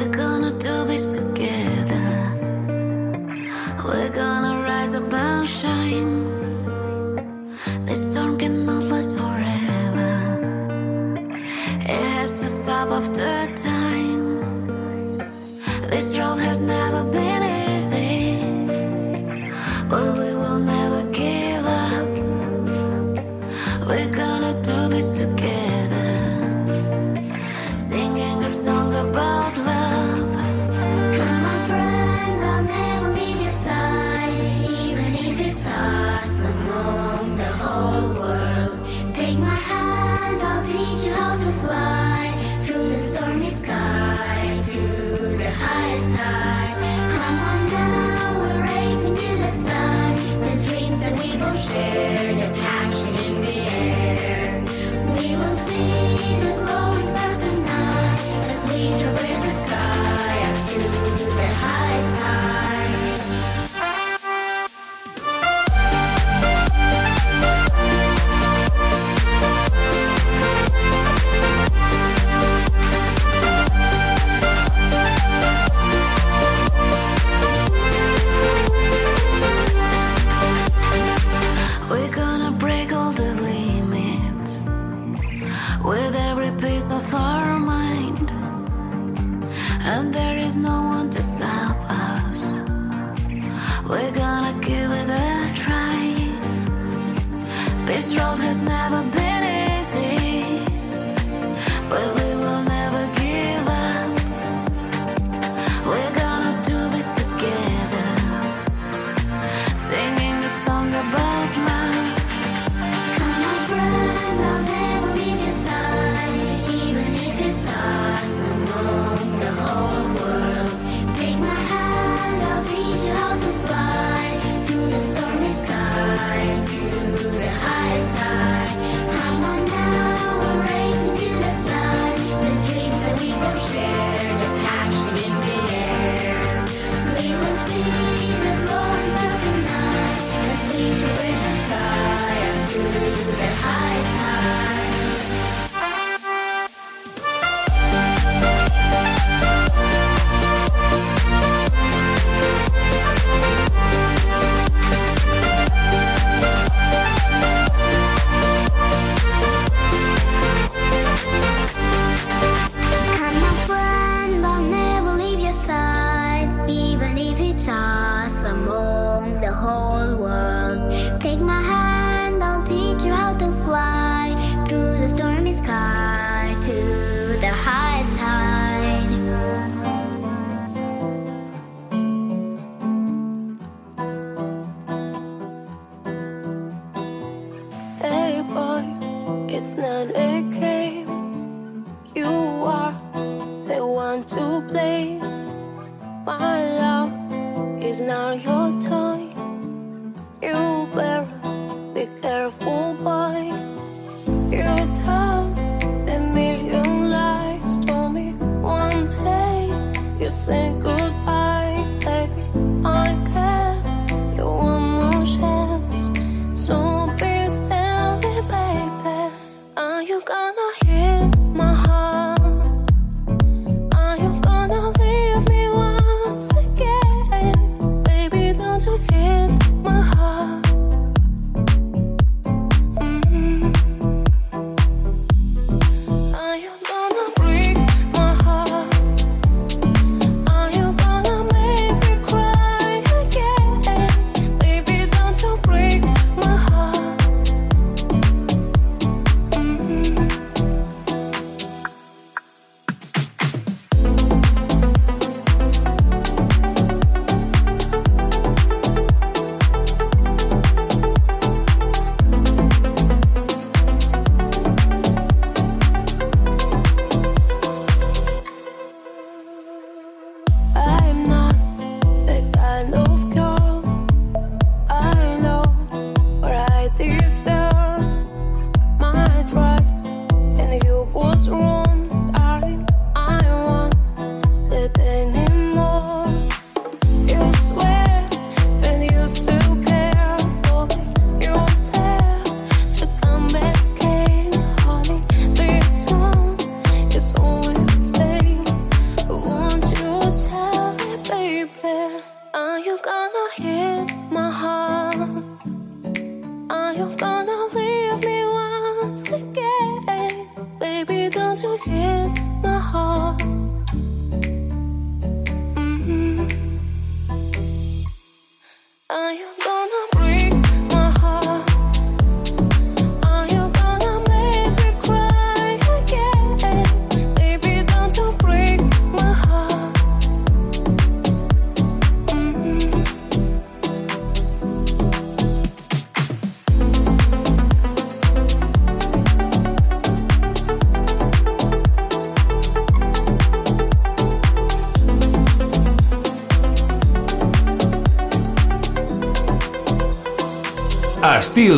We're gonna do this together. We're gonna rise up and shine. This storm cannot last forever. It has to stop after time. This road has never been. saying goodbye.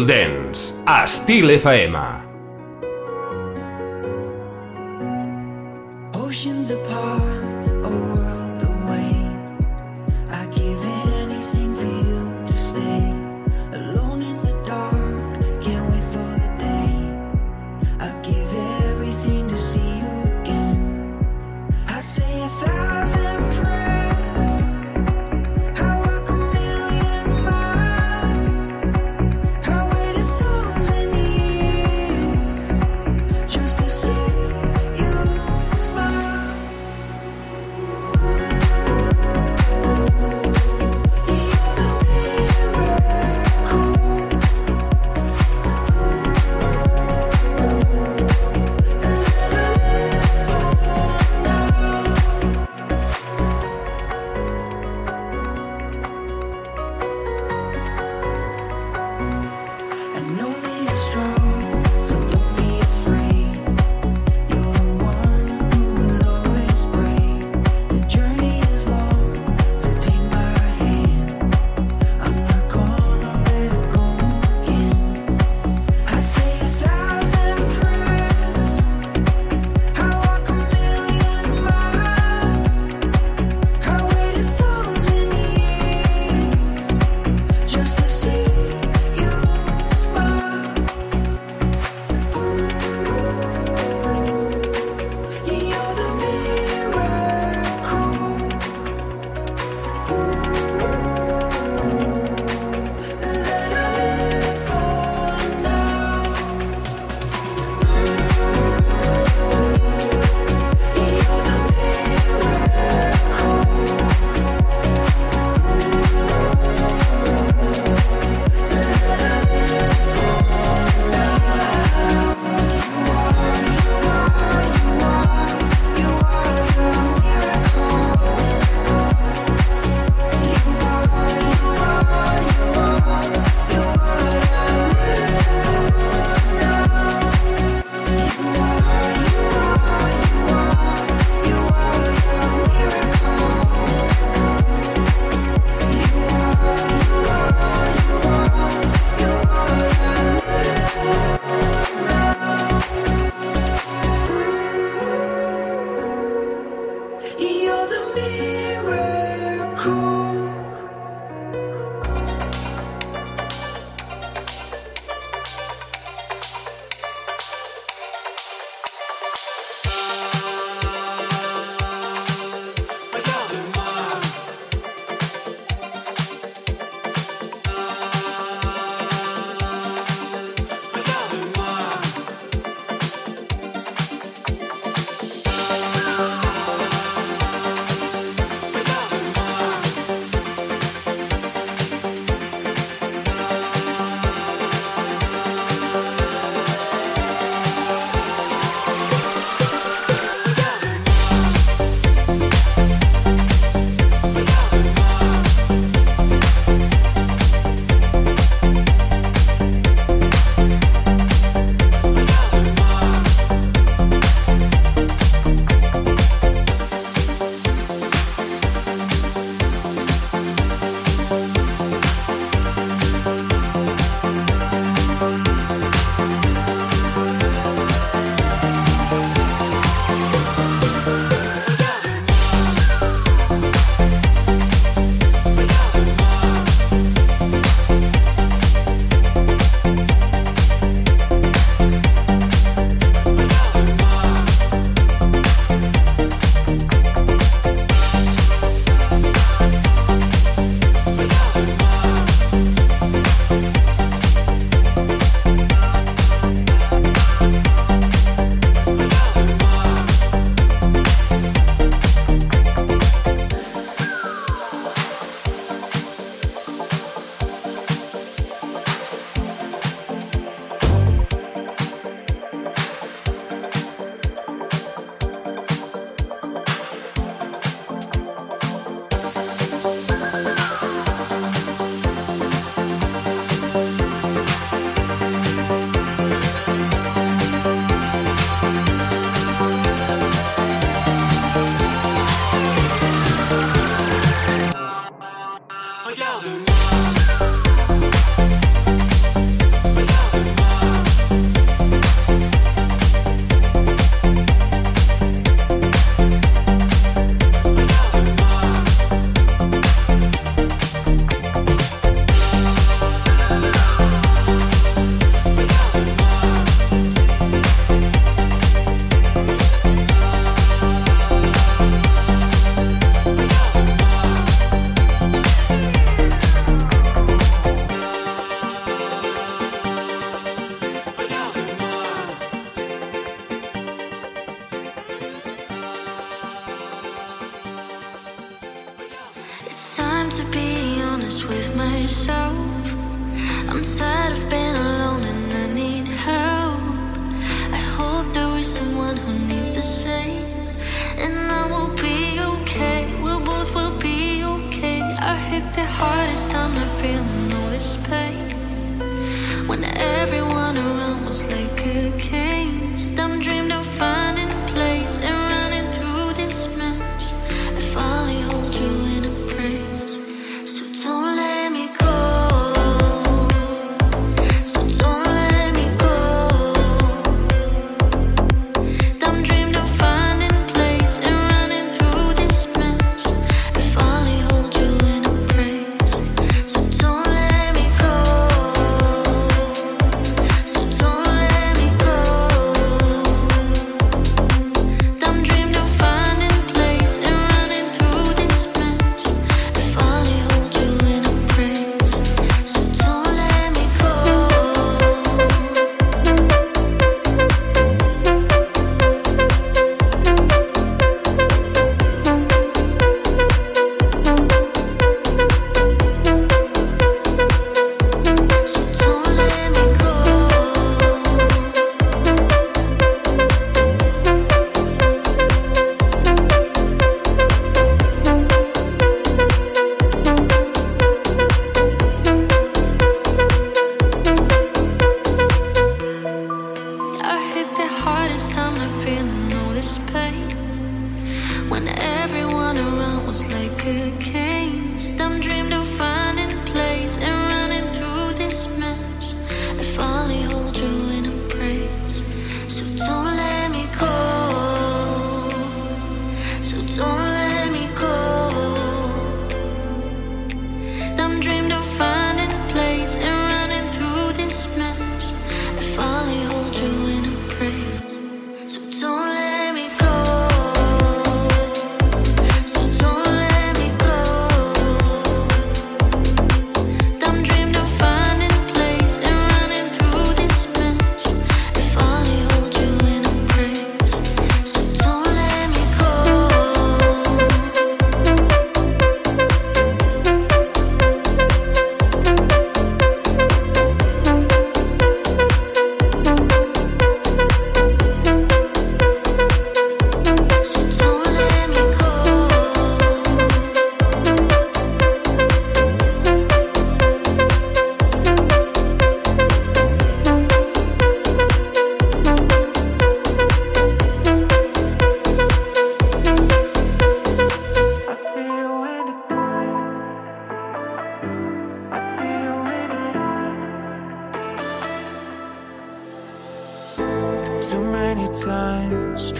Dance, a Estil FM.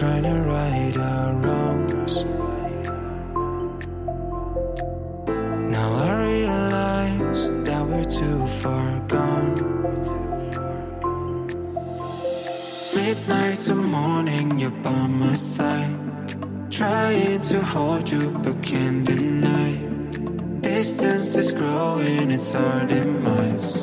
trying to right our wrongs. Now I realize that we're too far gone. Midnight to morning, you're by my side. Trying to hold you, but can't deny. Distance is growing, it's our demise.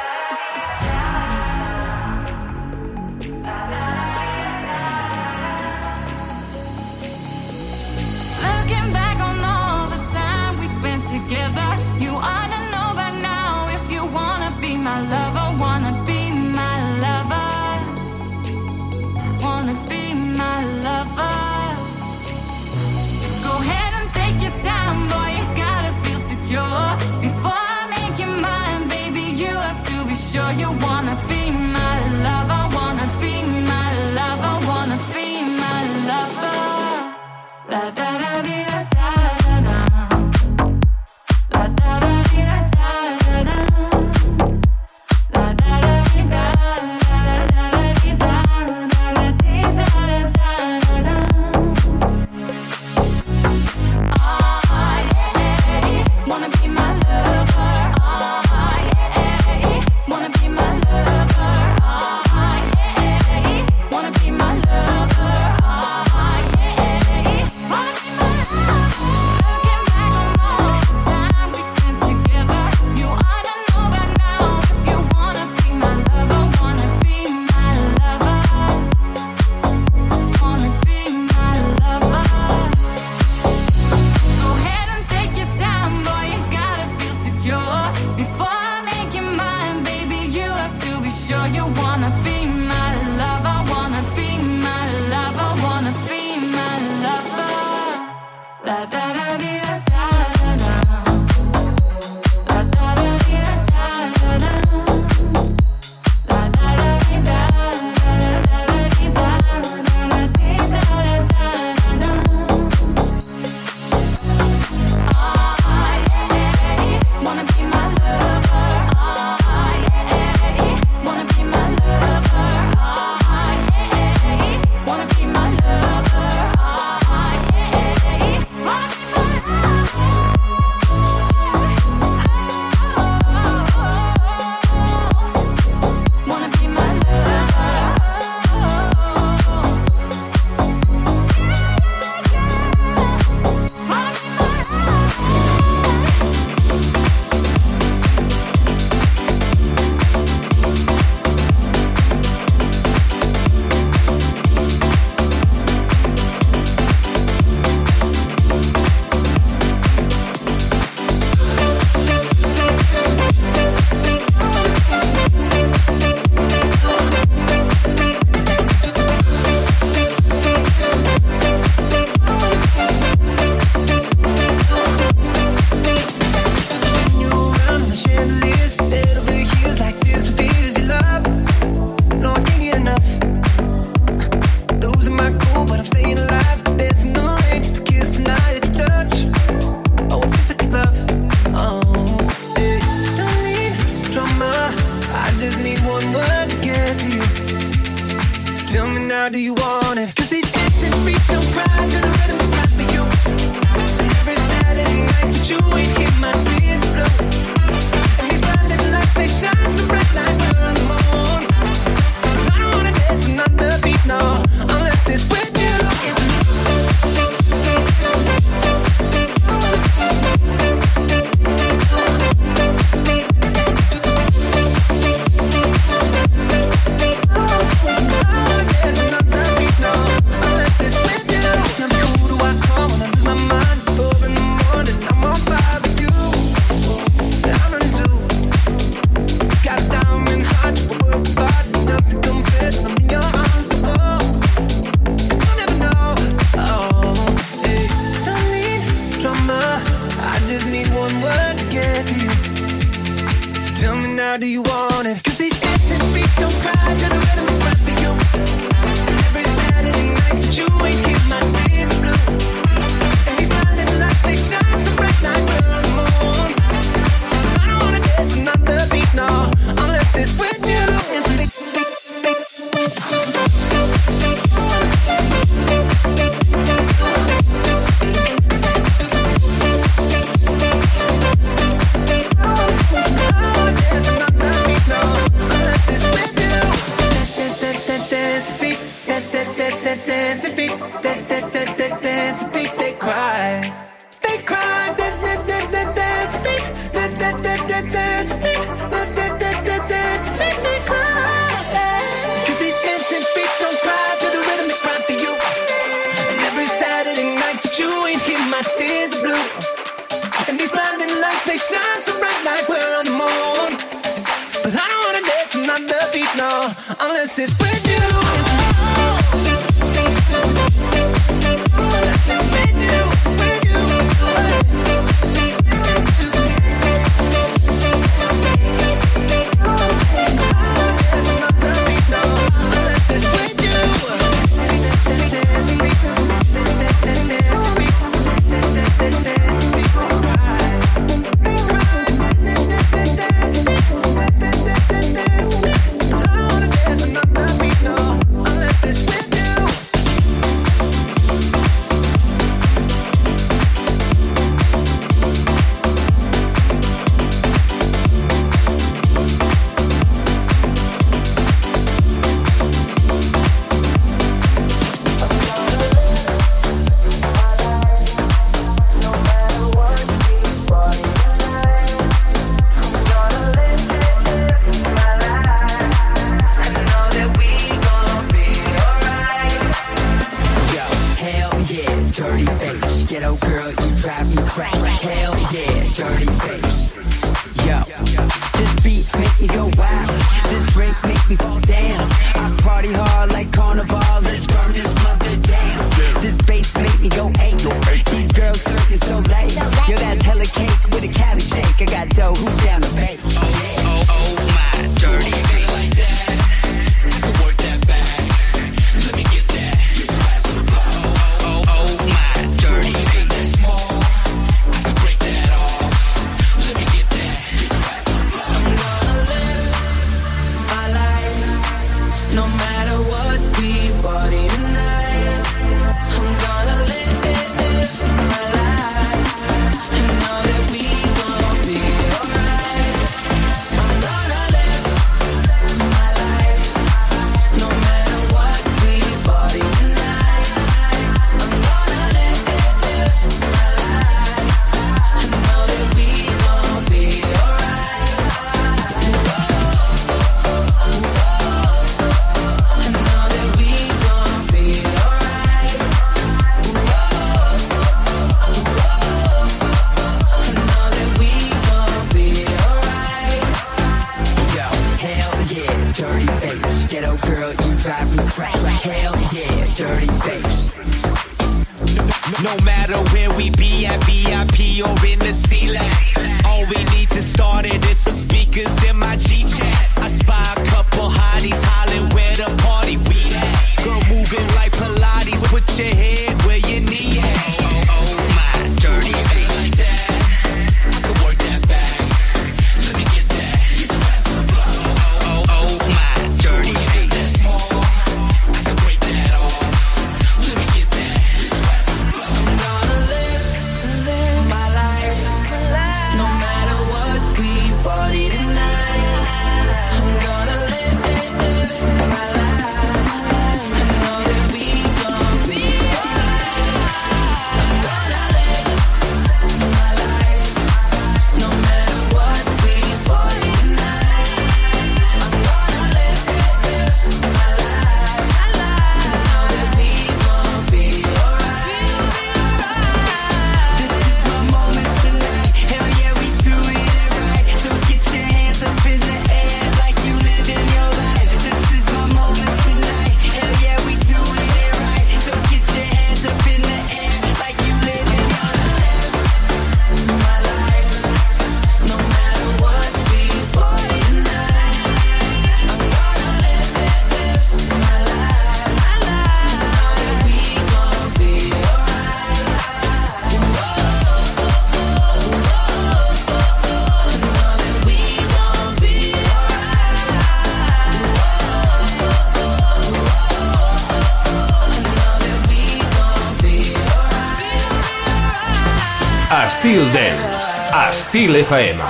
Exil FM.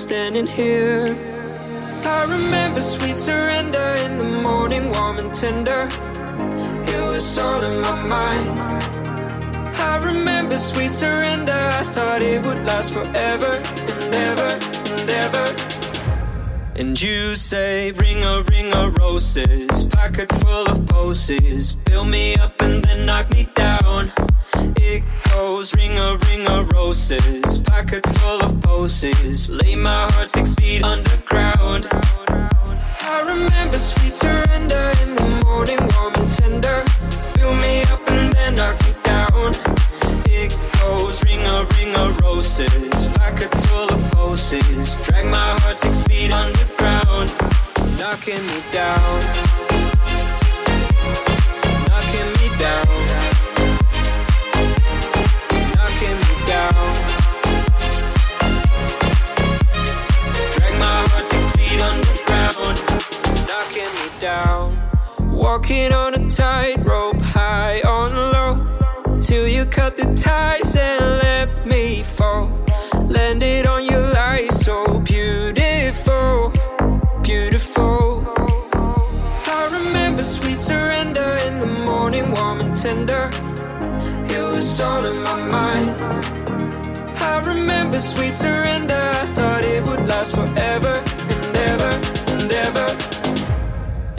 Standing here. I remember sweet surrender in the morning, warm and tender. It was all in my mind. I remember sweet surrender, I thought it would last forever and ever and ever. And you say, ring a ring of roses, pocket full of poses, build me up and then knock me down it goes. Ring a ring of roses, pocket full of poses. Lay my heart six feet underground. I remember sweet surrender in the morning, warm and tender. Fill me up and then knock me down. It goes. Ring a ring of roses, pocket full of poses. Drag my heart six feet underground, knocking me down. walking on a tightrope, high on low, till you cut the ties and let me fall. Landed on your lies, so beautiful, beautiful. I remember sweet surrender in the morning, warm and tender. It was all in my mind. I remember sweet surrender, I thought it would last forever and ever.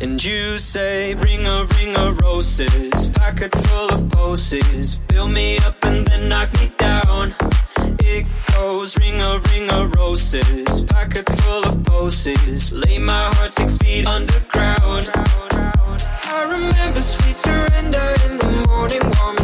And you say, Ring a ring of roses, pocket full of posies, Build me up and then knock me down. It goes, Ring a ring of roses, pocket full of posies, Lay my heart six feet underground. I remember sweet surrender in the morning warm.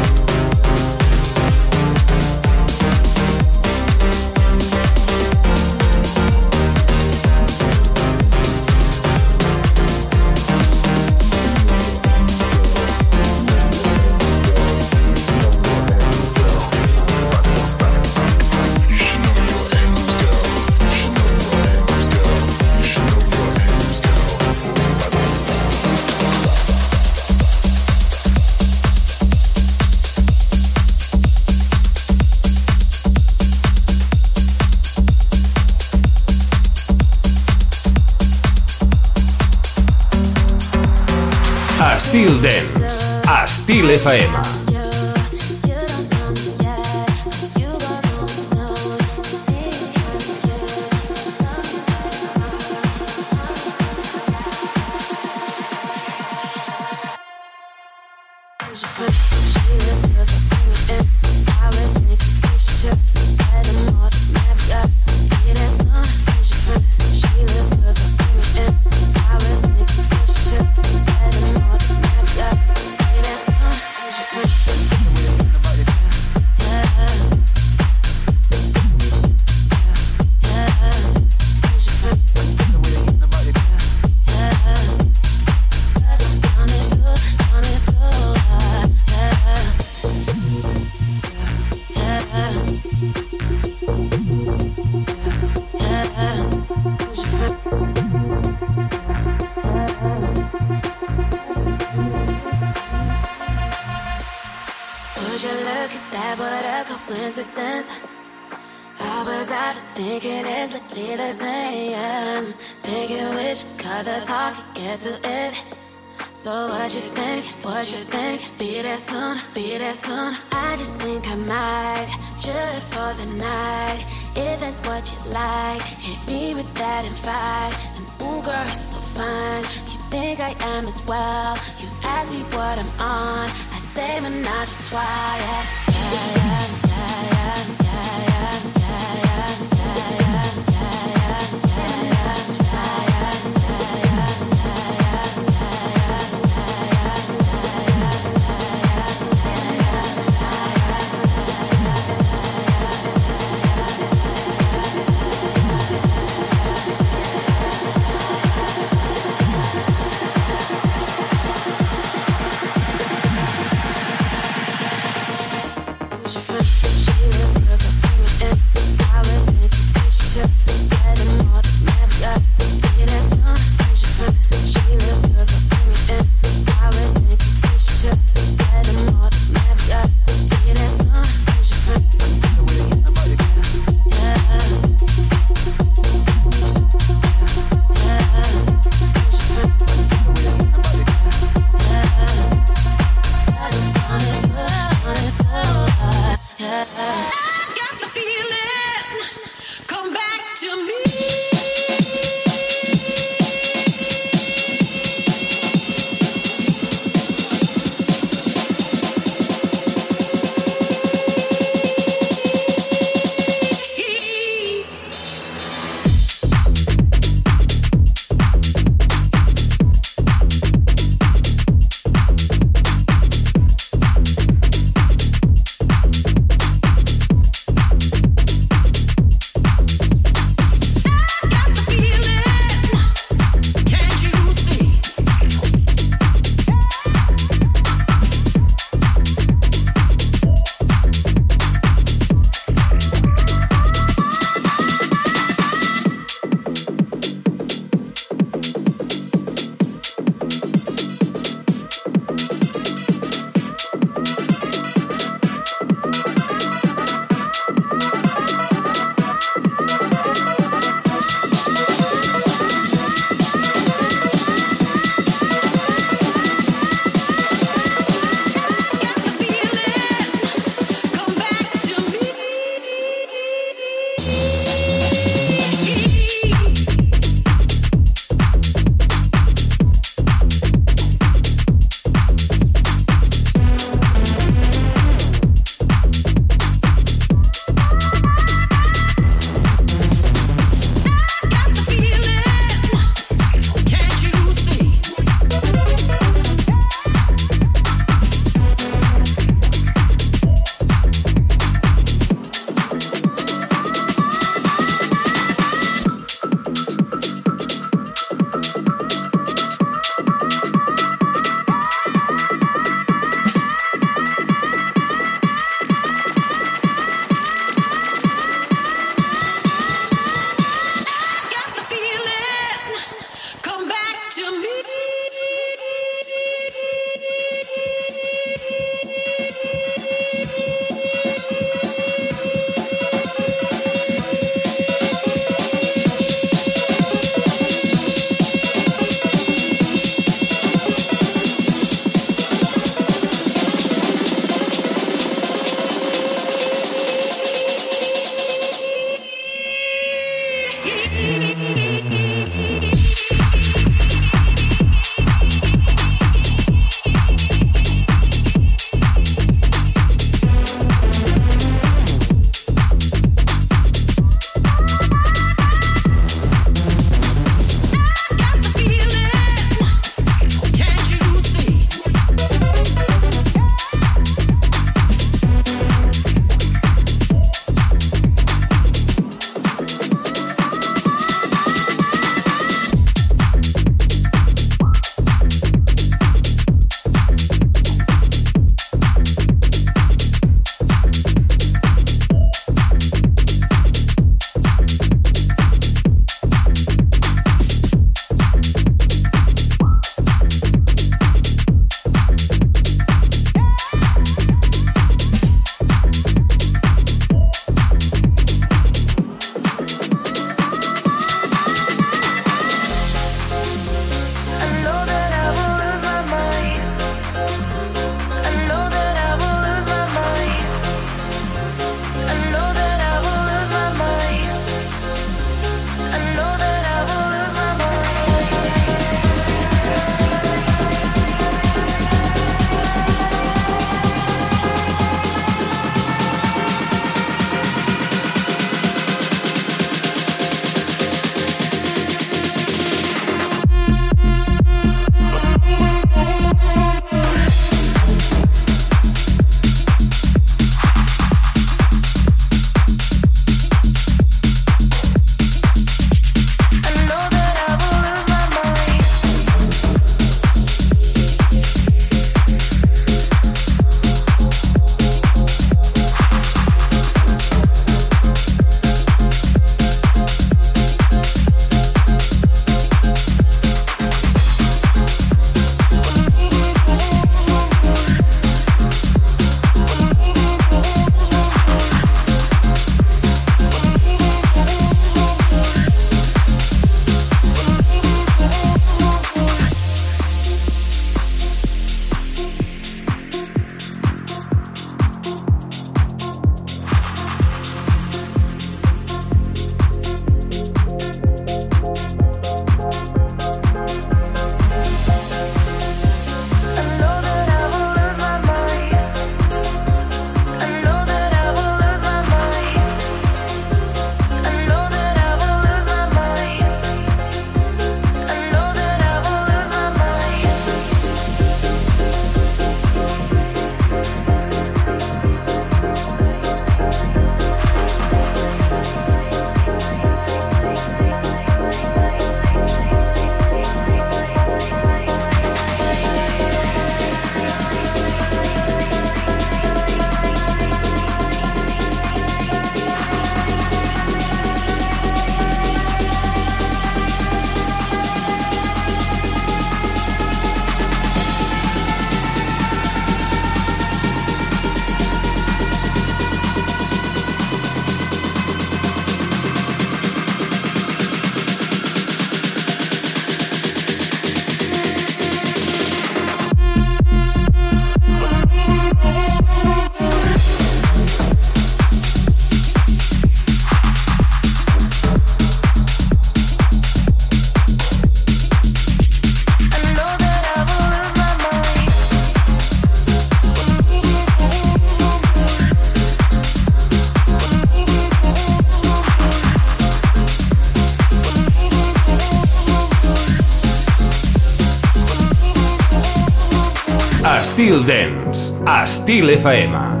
Estil FM.